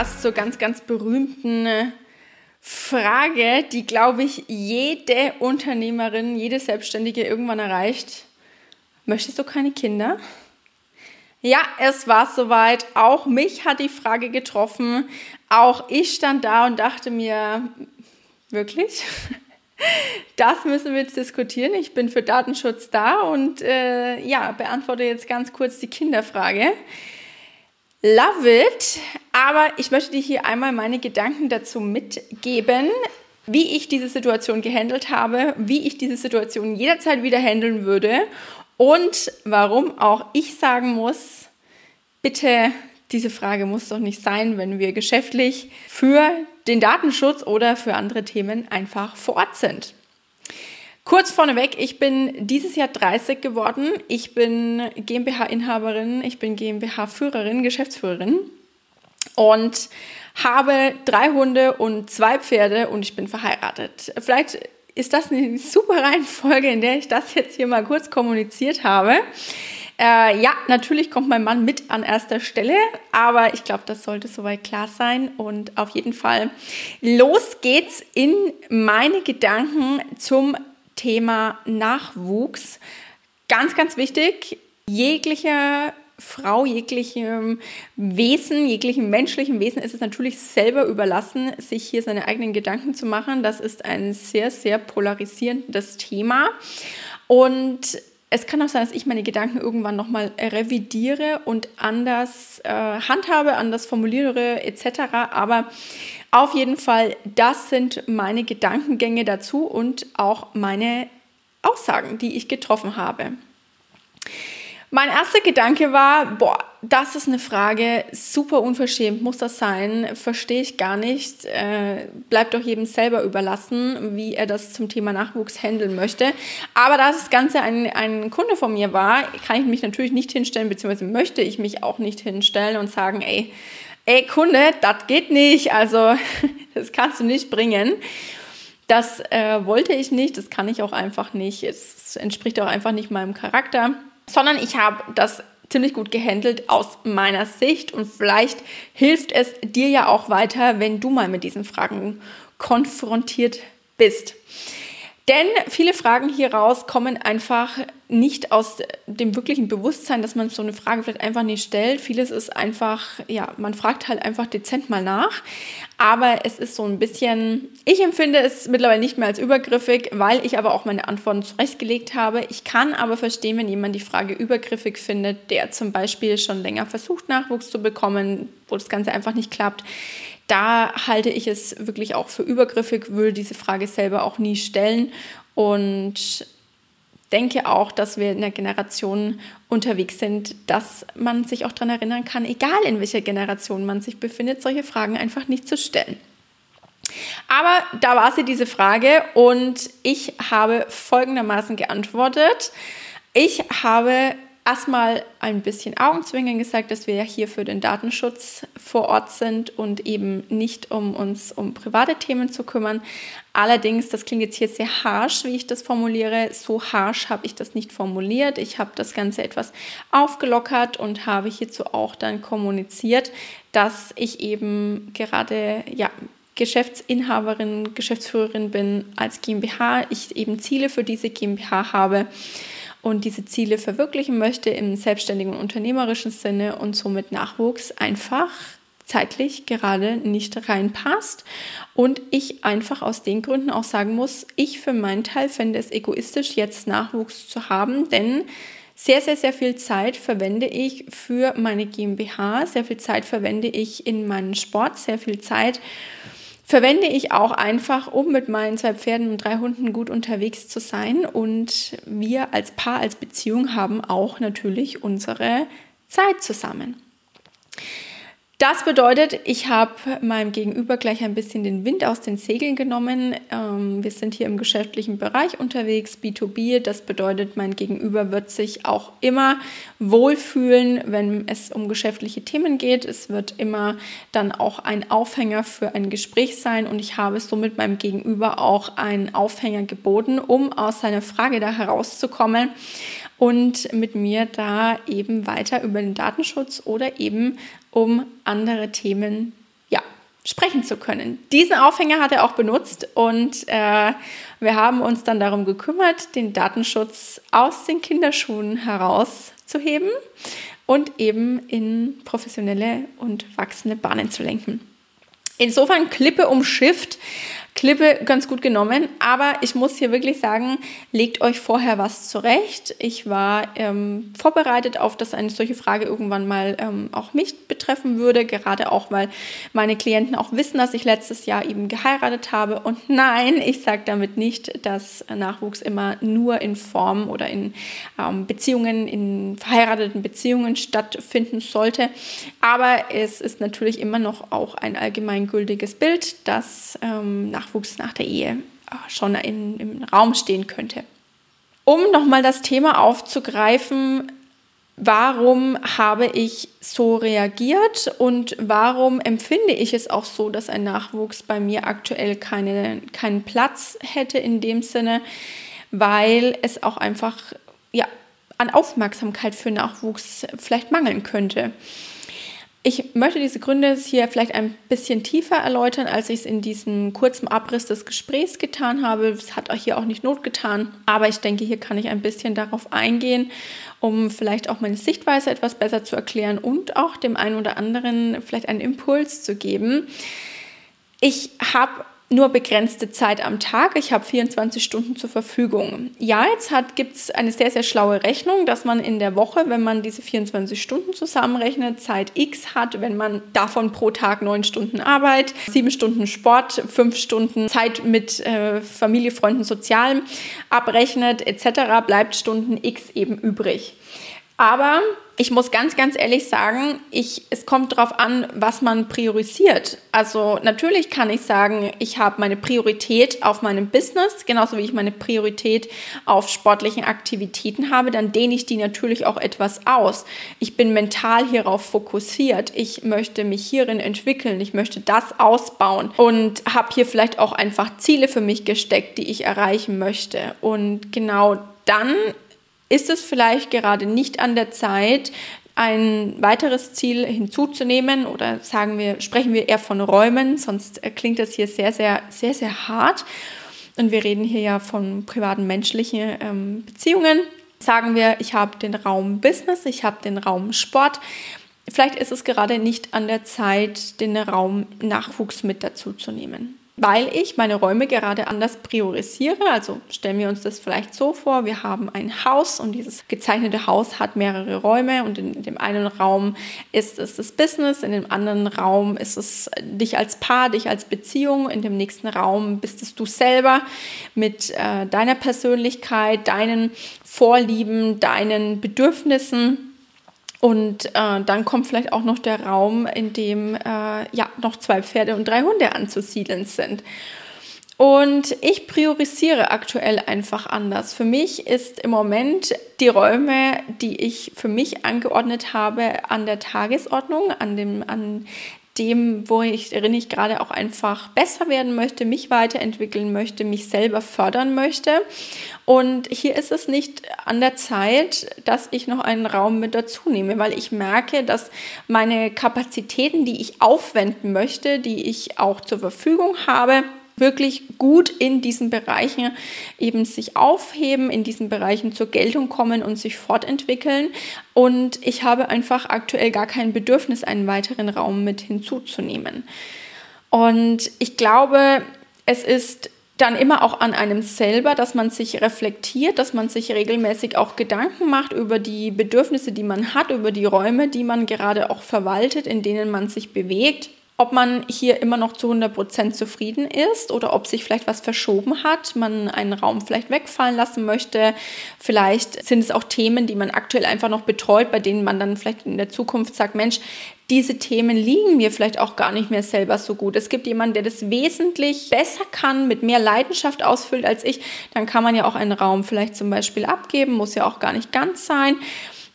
Podcast zur ganz, ganz berühmten äh, Frage, die, glaube ich, jede Unternehmerin, jede Selbstständige irgendwann erreicht. Möchtest du keine Kinder? Ja, es war soweit. Auch mich hat die Frage getroffen. Auch ich stand da und dachte mir, wirklich? Das müssen wir jetzt diskutieren. Ich bin für Datenschutz da und äh, ja, beantworte jetzt ganz kurz die Kinderfrage. Love it. Aber ich möchte dir hier einmal meine Gedanken dazu mitgeben, wie ich diese Situation gehandelt habe, wie ich diese Situation jederzeit wieder handeln würde und warum auch ich sagen muss, bitte, diese Frage muss doch nicht sein, wenn wir geschäftlich für den Datenschutz oder für andere Themen einfach vor Ort sind. Kurz vorneweg, ich bin dieses Jahr 30 geworden. Ich bin GmbH-Inhaberin, ich bin GmbH-Führerin, Geschäftsführerin und habe drei Hunde und zwei Pferde und ich bin verheiratet. Vielleicht ist das eine super Reihenfolge, in der ich das jetzt hier mal kurz kommuniziert habe. Äh, ja, natürlich kommt mein Mann mit an erster Stelle, aber ich glaube, das sollte soweit klar sein. Und auf jeden Fall, los geht's in meine Gedanken zum Thema Nachwuchs. Ganz, ganz wichtig, jeglicher Frau, jeglichem Wesen, jeglichem menschlichen Wesen ist es natürlich selber überlassen, sich hier seine eigenen Gedanken zu machen. Das ist ein sehr, sehr polarisierendes Thema. Und es kann auch sein, dass ich meine Gedanken irgendwann nochmal revidiere und anders äh, handhabe, anders formuliere etc. Aber auf jeden Fall, das sind meine Gedankengänge dazu und auch meine Aussagen, die ich getroffen habe. Mein erster Gedanke war, boah, das ist eine Frage, super unverschämt muss das sein, verstehe ich gar nicht, äh, bleibt doch jedem selber überlassen, wie er das zum Thema Nachwuchs handeln möchte. Aber da das Ganze ein, ein Kunde von mir war, kann ich mich natürlich nicht hinstellen, beziehungsweise möchte ich mich auch nicht hinstellen und sagen, ey, ey Kunde, das geht nicht, also das kannst du nicht bringen. Das äh, wollte ich nicht, das kann ich auch einfach nicht, es entspricht auch einfach nicht meinem Charakter sondern ich habe das ziemlich gut gehandelt aus meiner Sicht und vielleicht hilft es dir ja auch weiter, wenn du mal mit diesen Fragen konfrontiert bist. Denn viele Fragen hier raus kommen einfach nicht aus dem wirklichen Bewusstsein, dass man so eine Frage vielleicht einfach nicht stellt. Vieles ist einfach, ja, man fragt halt einfach dezent mal nach. Aber es ist so ein bisschen, ich empfinde es mittlerweile nicht mehr als übergriffig, weil ich aber auch meine Antworten zurechtgelegt habe. Ich kann aber verstehen, wenn jemand die Frage übergriffig findet, der zum Beispiel schon länger versucht, Nachwuchs zu bekommen, wo das Ganze einfach nicht klappt da halte ich es wirklich auch für übergriffig, würde diese Frage selber auch nie stellen und denke auch, dass wir in einer Generation unterwegs sind, dass man sich auch daran erinnern kann, egal in welcher Generation man sich befindet, solche Fragen einfach nicht zu stellen. Aber da war sie diese Frage und ich habe folgendermaßen geantwortet. Ich habe erstmal ein bisschen Augenzwinkern gesagt, dass wir ja hier für den Datenschutz vor Ort sind und eben nicht um uns um private Themen zu kümmern. Allerdings, das klingt jetzt hier sehr harsh, wie ich das formuliere. So harsh habe ich das nicht formuliert. Ich habe das Ganze etwas aufgelockert und habe hierzu auch dann kommuniziert, dass ich eben gerade ja Geschäftsinhaberin, Geschäftsführerin bin als GmbH. Ich eben Ziele für diese GmbH habe und diese Ziele verwirklichen möchte im selbstständigen und unternehmerischen Sinne und somit Nachwuchs einfach zeitlich gerade nicht reinpasst. Und ich einfach aus den Gründen auch sagen muss, ich für meinen Teil fände es egoistisch, jetzt Nachwuchs zu haben, denn sehr, sehr, sehr viel Zeit verwende ich für meine GmbH, sehr viel Zeit verwende ich in meinen Sport, sehr viel Zeit verwende ich auch einfach, um mit meinen zwei Pferden und drei Hunden gut unterwegs zu sein. Und wir als Paar, als Beziehung haben auch natürlich unsere Zeit zusammen. Das bedeutet, ich habe meinem Gegenüber gleich ein bisschen den Wind aus den Segeln genommen. Ähm, wir sind hier im geschäftlichen Bereich unterwegs, B2B. Das bedeutet, mein Gegenüber wird sich auch immer wohlfühlen, wenn es um geschäftliche Themen geht. Es wird immer dann auch ein Aufhänger für ein Gespräch sein und ich habe somit meinem Gegenüber auch einen Aufhänger geboten, um aus seiner Frage da herauszukommen und mit mir da eben weiter über den Datenschutz oder eben um andere Themen ja, sprechen zu können. Diesen Aufhänger hat er auch benutzt und äh, wir haben uns dann darum gekümmert, den Datenschutz aus den Kinderschuhen herauszuheben und eben in professionelle und wachsende Bahnen zu lenken. Insofern Klippe umschifft Klippe ganz gut genommen, aber ich muss hier wirklich sagen, legt euch vorher was zurecht. Ich war ähm, vorbereitet auf, dass eine solche Frage irgendwann mal ähm, auch mich betreffen würde, gerade auch, weil meine Klienten auch wissen, dass ich letztes Jahr eben geheiratet habe. Und nein, ich sage damit nicht, dass Nachwuchs immer nur in Form oder in ähm, Beziehungen, in verheirateten Beziehungen stattfinden sollte. Aber es ist natürlich immer noch auch ein allgemeingültiges Bild, dass ähm, Nachwuchs nach der Ehe äh, schon in, im Raum stehen könnte. Um nochmal das Thema aufzugreifen, warum habe ich so reagiert und warum empfinde ich es auch so, dass ein Nachwuchs bei mir aktuell keine, keinen Platz hätte in dem Sinne, weil es auch einfach ja, an Aufmerksamkeit für Nachwuchs vielleicht mangeln könnte. Ich möchte diese Gründe hier vielleicht ein bisschen tiefer erläutern, als ich es in diesem kurzen Abriss des Gesprächs getan habe. Es hat auch hier auch nicht Not getan, aber ich denke, hier kann ich ein bisschen darauf eingehen, um vielleicht auch meine Sichtweise etwas besser zu erklären und auch dem einen oder anderen vielleicht einen Impuls zu geben. Ich habe nur begrenzte Zeit am Tag. Ich habe 24 Stunden zur Verfügung. Ja, jetzt gibt es eine sehr, sehr schlaue Rechnung, dass man in der Woche, wenn man diese 24 Stunden zusammenrechnet, Zeit X hat, wenn man davon pro Tag 9 Stunden Arbeit, 7 Stunden Sport, 5 Stunden Zeit mit äh, Familie, Freunden, Sozialem abrechnet etc., bleibt Stunden X eben übrig. Aber ich muss ganz, ganz ehrlich sagen, ich, es kommt darauf an, was man priorisiert. Also natürlich kann ich sagen, ich habe meine Priorität auf meinem Business, genauso wie ich meine Priorität auf sportlichen Aktivitäten habe, dann dehne ich die natürlich auch etwas aus. Ich bin mental hierauf fokussiert. Ich möchte mich hierin entwickeln. Ich möchte das ausbauen und habe hier vielleicht auch einfach Ziele für mich gesteckt, die ich erreichen möchte. Und genau dann ist es vielleicht gerade nicht an der Zeit, ein weiteres Ziel hinzuzunehmen oder sagen wir, sprechen wir eher von Räumen, sonst klingt das hier sehr, sehr, sehr, sehr hart. Und wir reden hier ja von privaten menschlichen ähm, Beziehungen. Sagen wir, ich habe den Raum Business, ich habe den Raum Sport. Vielleicht ist es gerade nicht an der Zeit, den Raum Nachwuchs mit dazu zu nehmen weil ich meine Räume gerade anders priorisiere. Also stellen wir uns das vielleicht so vor, wir haben ein Haus und dieses gezeichnete Haus hat mehrere Räume und in dem einen Raum ist es das Business, in dem anderen Raum ist es dich als Paar, dich als Beziehung, in dem nächsten Raum bist es du selber mit äh, deiner Persönlichkeit, deinen Vorlieben, deinen Bedürfnissen. Und äh, dann kommt vielleicht auch noch der Raum, in dem äh, ja noch zwei Pferde und drei Hunde anzusiedeln sind. Und ich priorisiere aktuell einfach anders. Für mich ist im Moment die Räume, die ich für mich angeordnet habe, an der Tagesordnung, an dem, an dem, wo ich, worin ich gerade auch einfach besser werden möchte, mich weiterentwickeln möchte, mich selber fördern möchte. Und hier ist es nicht an der Zeit, dass ich noch einen Raum mit dazu nehme, weil ich merke, dass meine Kapazitäten, die ich aufwenden möchte, die ich auch zur Verfügung habe, wirklich gut in diesen Bereichen eben sich aufheben, in diesen Bereichen zur Geltung kommen und sich fortentwickeln. Und ich habe einfach aktuell gar kein Bedürfnis, einen weiteren Raum mit hinzuzunehmen. Und ich glaube, es ist dann immer auch an einem selber, dass man sich reflektiert, dass man sich regelmäßig auch Gedanken macht über die Bedürfnisse, die man hat, über die Räume, die man gerade auch verwaltet, in denen man sich bewegt ob man hier immer noch zu 100% zufrieden ist oder ob sich vielleicht was verschoben hat, man einen Raum vielleicht wegfallen lassen möchte. Vielleicht sind es auch Themen, die man aktuell einfach noch betreut, bei denen man dann vielleicht in der Zukunft sagt, Mensch, diese Themen liegen mir vielleicht auch gar nicht mehr selber so gut. Es gibt jemanden, der das wesentlich besser kann, mit mehr Leidenschaft ausfüllt als ich. Dann kann man ja auch einen Raum vielleicht zum Beispiel abgeben, muss ja auch gar nicht ganz sein.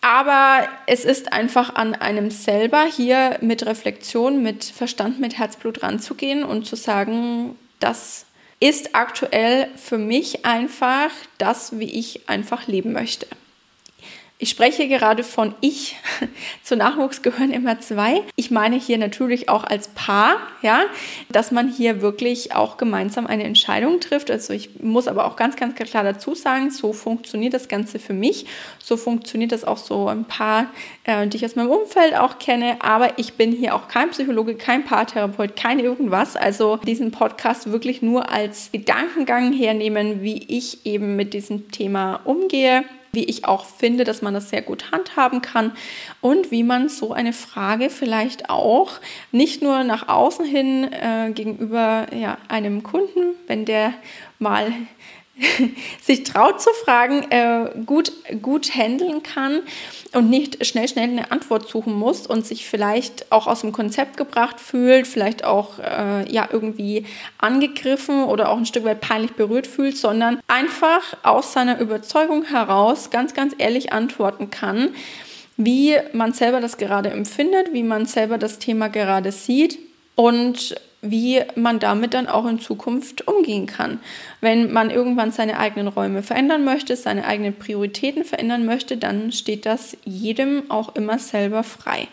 Aber es ist einfach an einem selber, hier mit Reflexion, mit Verstand, mit Herzblut ranzugehen und zu sagen, das ist aktuell für mich einfach das, wie ich einfach leben möchte. Ich spreche gerade von ich. Zu Nachwuchs gehören immer zwei. Ich meine hier natürlich auch als Paar, ja, dass man hier wirklich auch gemeinsam eine Entscheidung trifft. Also ich muss aber auch ganz, ganz klar dazu sagen, so funktioniert das Ganze für mich. So funktioniert das auch so ein paar, äh, die ich aus meinem Umfeld auch kenne. Aber ich bin hier auch kein Psychologe, kein Paartherapeut, kein irgendwas. Also diesen Podcast wirklich nur als Gedankengang hernehmen, wie ich eben mit diesem Thema umgehe wie ich auch finde, dass man das sehr gut handhaben kann und wie man so eine Frage vielleicht auch nicht nur nach außen hin äh, gegenüber ja, einem Kunden, wenn der mal sich traut zu fragen, äh, gut, gut handeln kann und nicht schnell, schnell eine Antwort suchen muss und sich vielleicht auch aus dem Konzept gebracht fühlt, vielleicht auch äh, ja irgendwie angegriffen oder auch ein Stück weit peinlich berührt fühlt, sondern einfach aus seiner Überzeugung heraus ganz, ganz ehrlich antworten kann, wie man selber das gerade empfindet, wie man selber das Thema gerade sieht und wie man damit dann auch in Zukunft umgehen kann. Wenn man irgendwann seine eigenen Räume verändern möchte, seine eigenen Prioritäten verändern möchte, dann steht das jedem auch immer selber frei.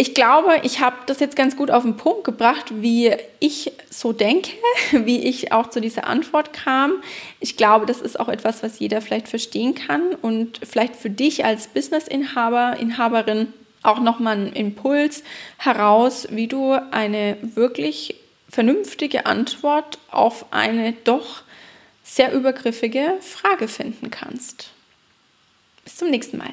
Ich glaube, ich habe das jetzt ganz gut auf den Punkt gebracht, wie ich so denke, wie ich auch zu dieser Antwort kam. Ich glaube, das ist auch etwas, was jeder vielleicht verstehen kann und vielleicht für dich als Businessinhaber, Inhaberin auch nochmal einen Impuls heraus, wie du eine wirklich vernünftige Antwort auf eine doch sehr übergriffige Frage finden kannst. Bis zum nächsten Mal.